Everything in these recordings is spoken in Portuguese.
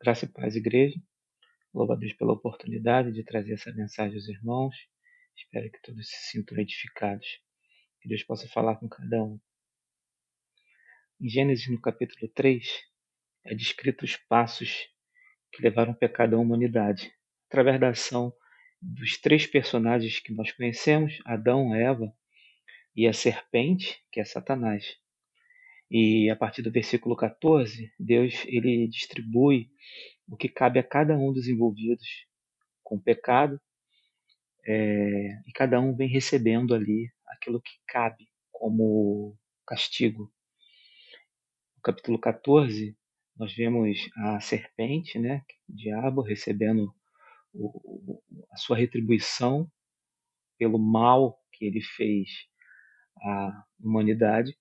Graça e paz, igreja. Louvo a Deus pela oportunidade de trazer essa mensagem aos irmãos. Espero que todos se sintam edificados. Que Deus possa falar com cada um. Em Gênesis, no capítulo 3, é descrito os passos que levaram o pecado à humanidade, através da ação dos três personagens que nós conhecemos, Adão, Eva e a serpente, que é Satanás. E a partir do versículo 14, Deus ele distribui o que cabe a cada um dos envolvidos com o pecado, é, e cada um vem recebendo ali aquilo que cabe como castigo. No capítulo 14, nós vemos a serpente, né, o diabo, recebendo o, a sua retribuição pelo mal que ele fez à humanidade.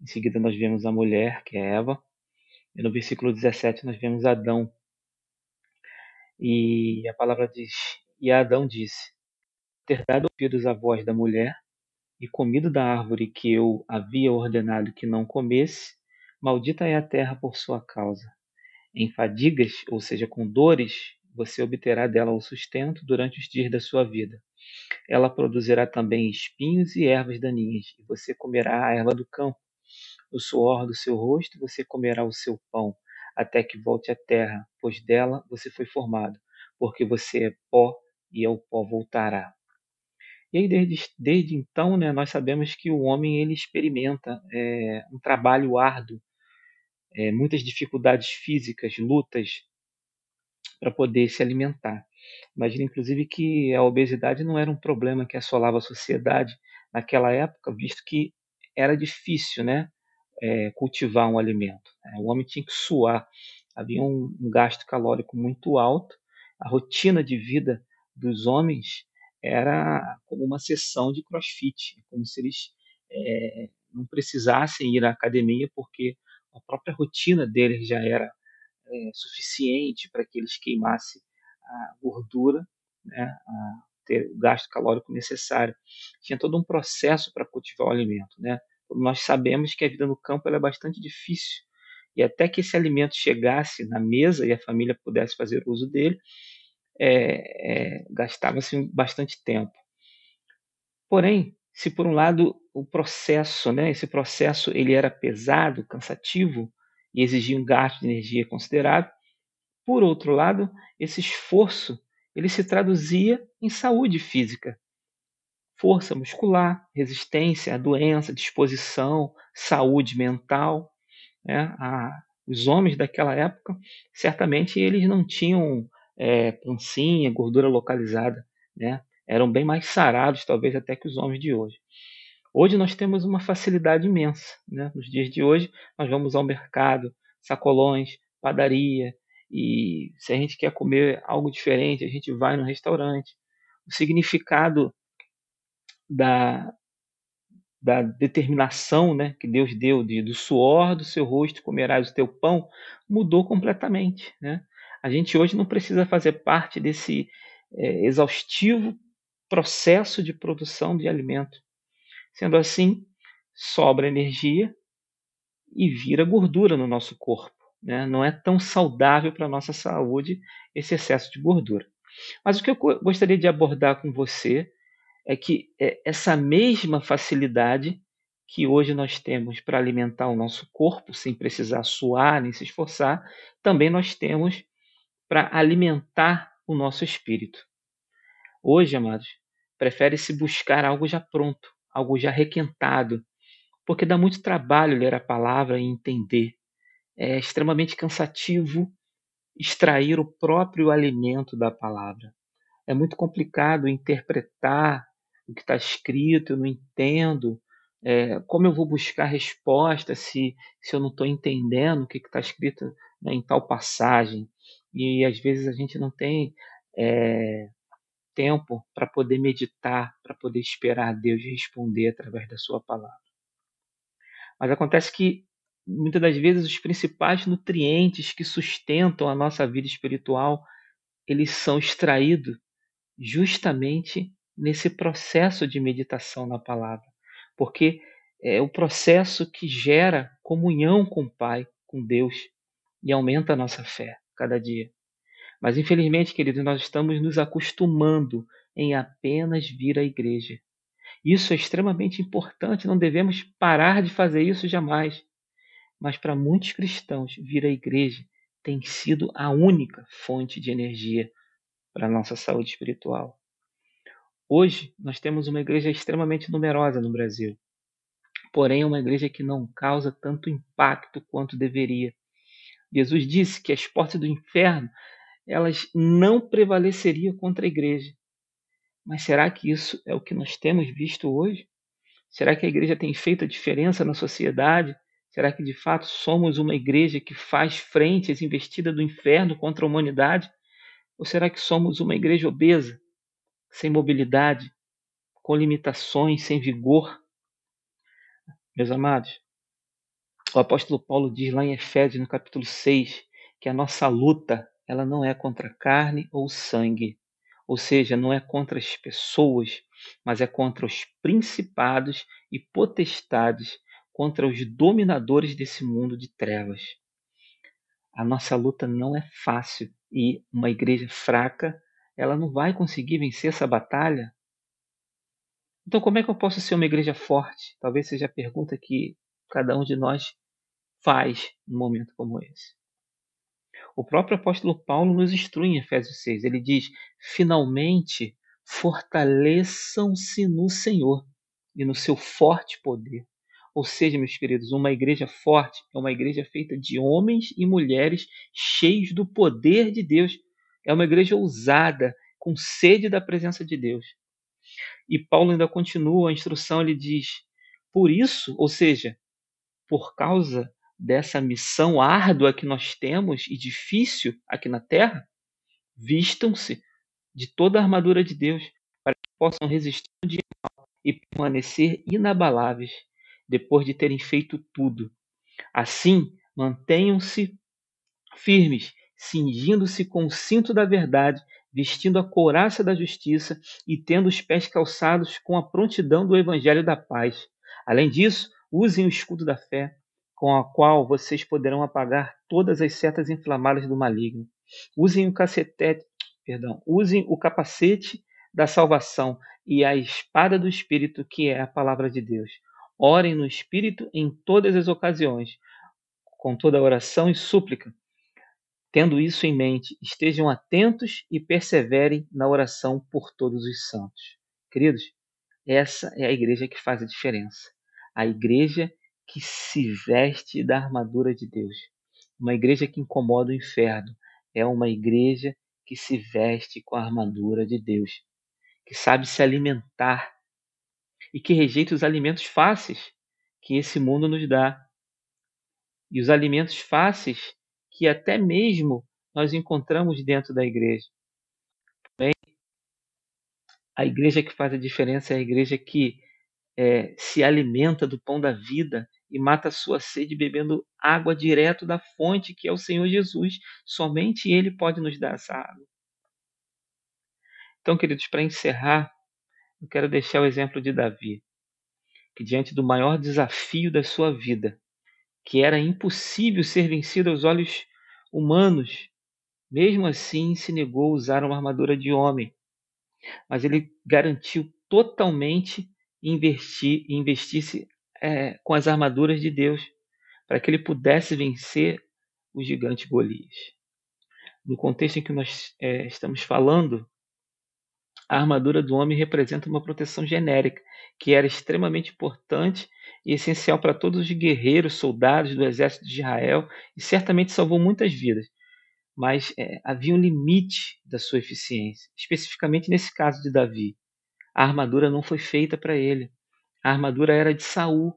Em seguida, nós vemos a mulher, que é Eva, e no versículo 17 nós vemos Adão. E a palavra diz: E Adão disse: Ter dado ouvidos à voz da mulher e comido da árvore que eu havia ordenado que não comesse, maldita é a terra por sua causa. Em fadigas, ou seja, com dores, você obterá dela o sustento durante os dias da sua vida. Ela produzirá também espinhos e ervas daninhas, e você comerá a erva do campo. No suor do seu rosto você comerá o seu pão, até que volte à terra, pois dela você foi formado, porque você é pó e ao pó voltará. E aí desde, desde então, né, nós sabemos que o homem ele experimenta é, um trabalho árduo, é, muitas dificuldades físicas, lutas para poder se alimentar. Imagina, inclusive, que a obesidade não era um problema que assolava a sociedade naquela época, visto que era difícil, né? é, cultivar um alimento. Né? O homem tinha que suar, havia um, um, gasto calórico muito alto. A rotina de vida dos homens era como uma sessão de crossfit, como se eles é, não precisassem ir à academia, porque a própria rotina deles já era é, suficiente para que eles queimassem a gordura, né, a ter o gasto calórico necessário. Tinha todo um processo para cultivar o alimento, né? Nós sabemos que a vida no campo é bastante difícil. E até que esse alimento chegasse na mesa e a família pudesse fazer uso dele, é, é, gastava-se bastante tempo. Porém, se por um lado o processo, né, esse processo ele era pesado, cansativo e exigia um gasto de energia considerável, por outro lado, esse esforço ele se traduzia em saúde física, força muscular, resistência à doença, disposição, saúde mental. Né? os homens daquela época, certamente eles não tinham é, pancinha, gordura localizada, né? eram bem mais sarados, talvez até que os homens de hoje. Hoje nós temos uma facilidade imensa. Né? Nos dias de hoje, nós vamos ao mercado, sacolões, padaria, e se a gente quer comer algo diferente, a gente vai no restaurante. O significado da, da determinação né, que Deus deu de, do suor do seu rosto comerás o teu pão, mudou completamente. Né? A gente hoje não precisa fazer parte desse é, exaustivo processo de produção de alimento. Sendo assim, sobra energia e vira gordura no nosso corpo. Né? Não é tão saudável para a nossa saúde esse excesso de gordura. Mas o que eu gostaria de abordar com você é que é, essa mesma facilidade que hoje nós temos para alimentar o nosso corpo sem precisar suar nem se esforçar, também nós temos para alimentar o nosso espírito. Hoje, amados, prefere-se buscar algo já pronto, algo já requentado, porque dá muito trabalho ler a palavra e entender. É extremamente cansativo extrair o próprio alimento da palavra. É muito complicado interpretar o que está escrito, eu não entendo. É, como eu vou buscar resposta se, se eu não estou entendendo o que está escrito né, em tal passagem? E às vezes a gente não tem é, tempo para poder meditar, para poder esperar Deus responder através da Sua palavra. Mas acontece que muitas das vezes os principais nutrientes que sustentam a nossa vida espiritual eles são extraídos justamente nesse processo de meditação na palavra, porque é o processo que gera comunhão com o Pai, com Deus. e aumenta a nossa fé cada dia. Mas infelizmente, queridos, nós estamos nos acostumando em apenas vir à igreja. Isso é extremamente importante, não devemos parar de fazer isso jamais. Mas para muitos cristãos, vir à igreja tem sido a única fonte de energia para a nossa saúde espiritual. Hoje, nós temos uma igreja extremamente numerosa no Brasil, porém, é uma igreja que não causa tanto impacto quanto deveria. Jesus disse que as portas do inferno elas não prevaleceriam contra a igreja. Mas será que isso é o que nós temos visto hoje? Será que a igreja tem feito a diferença na sociedade? Será que de fato somos uma igreja que faz frente às investidas do inferno contra a humanidade? Ou será que somos uma igreja obesa, sem mobilidade, com limitações, sem vigor? Meus amados, o apóstolo Paulo diz lá em Efésios, no capítulo 6, que a nossa luta ela não é contra carne ou sangue, ou seja, não é contra as pessoas, mas é contra os principados e potestades, contra os dominadores desse mundo de trevas. A nossa luta não é fácil e uma igreja fraca, ela não vai conseguir vencer essa batalha. Então, como é que eu posso ser uma igreja forte? Talvez seja a pergunta que cada um de nós faz num momento como esse. O próprio apóstolo Paulo nos instrui em Efésios 6. Ele diz: finalmente fortaleçam-se no Senhor e no seu forte poder. Ou seja, meus queridos, uma igreja forte é uma igreja feita de homens e mulheres cheios do poder de Deus. É uma igreja ousada, com sede da presença de Deus. E Paulo ainda continua a instrução, ele diz: por isso, ou seja, por causa dessa missão árdua que nós temos e difícil aqui na terra, vistam-se de toda a armadura de Deus para que possam resistir mal e permanecer inabaláveis depois de terem feito tudo. Assim, mantenham-se firmes, cingindo-se com o cinto da verdade, vestindo a couraça da justiça e tendo os pés calçados com a prontidão do evangelho da paz. Além disso, usem o escudo da fé com a qual vocês poderão apagar todas as setas inflamadas do maligno. Usem o cacetete, perdão, usem o capacete da salvação e a espada do espírito, que é a palavra de Deus. Orem no espírito em todas as ocasiões, com toda oração e súplica. Tendo isso em mente, estejam atentos e perseverem na oração por todos os santos. Queridos, essa é a igreja que faz a diferença. A igreja que se veste da armadura de Deus. Uma igreja que incomoda o inferno é uma igreja que se veste com a armadura de Deus, que sabe se alimentar e que rejeita os alimentos fáceis que esse mundo nos dá. E os alimentos fáceis que até mesmo nós encontramos dentro da igreja. Bem, a igreja que faz a diferença é a igreja que é, se alimenta do pão da vida e mata a sua sede bebendo água direto da fonte que é o Senhor Jesus. Somente Ele pode nos dar essa água. Então, queridos, para encerrar, eu quero deixar o exemplo de Davi, que diante do maior desafio da sua vida, que era impossível ser vencido aos olhos humanos, mesmo assim se negou a usar uma armadura de homem, mas ele garantiu totalmente investir, investisse é, com as armaduras de Deus, para que ele pudesse vencer o gigante Golias. No contexto em que nós é, estamos falando, a armadura do homem representa uma proteção genérica, que era extremamente importante e essencial para todos os guerreiros, soldados do exército de Israel, e certamente salvou muitas vidas. Mas é, havia um limite da sua eficiência, especificamente nesse caso de Davi. A armadura não foi feita para ele. A armadura era de Saul.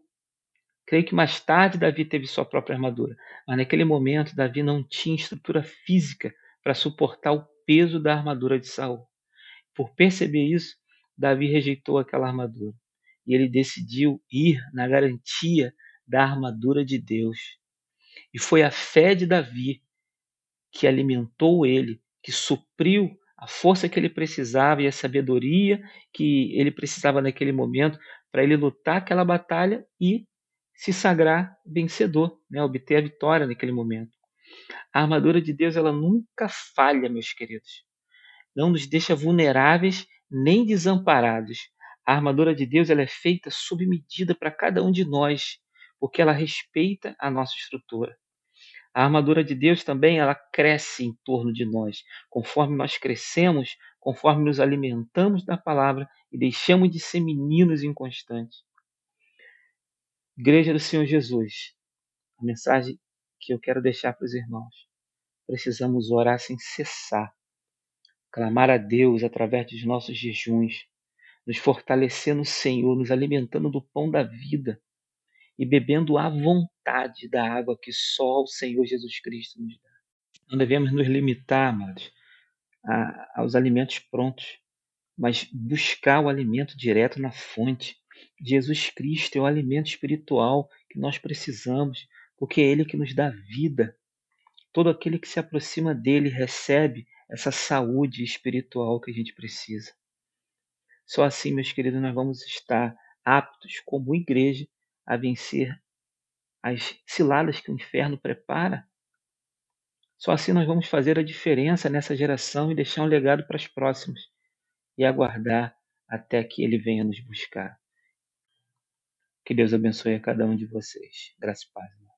Creio que mais tarde Davi teve sua própria armadura, mas naquele momento Davi não tinha estrutura física para suportar o peso da armadura de Saul. Por perceber isso, Davi rejeitou aquela armadura e ele decidiu ir na garantia da armadura de Deus. E foi a fé de Davi que alimentou ele, que supriu a força que ele precisava e a sabedoria que ele precisava naquele momento para ele lutar aquela batalha e se sagrar vencedor, né? obter a vitória naquele momento. A armadura de Deus, ela nunca falha, meus queridos. Não nos deixa vulneráveis nem desamparados. A armadura de Deus ela é feita sob medida para cada um de nós, porque ela respeita a nossa estrutura. A armadura de Deus também ela cresce em torno de nós. Conforme nós crescemos, conforme nos alimentamos da palavra e deixamos de ser meninos inconstantes. Igreja do Senhor Jesus, a mensagem que eu quero deixar para os irmãos. Precisamos orar sem cessar, clamar a Deus através dos nossos jejuns, nos fortalecer no Senhor, nos alimentando do pão da vida e bebendo à vontade da água que só o Senhor Jesus Cristo nos dá. Não devemos nos limitar, amados, a, aos alimentos prontos, mas buscar o alimento direto na fonte. Jesus Cristo é o alimento espiritual que nós precisamos, porque é Ele que nos dá vida. Todo aquele que se aproxima dele recebe essa saúde espiritual que a gente precisa. Só assim, meus queridos, nós vamos estar aptos, como igreja, a vencer as ciladas que o inferno prepara. Só assim nós vamos fazer a diferença nessa geração e deixar um legado para as próximas e aguardar até que ele venha nos buscar. Que Deus abençoe a cada um de vocês. Graças e paz.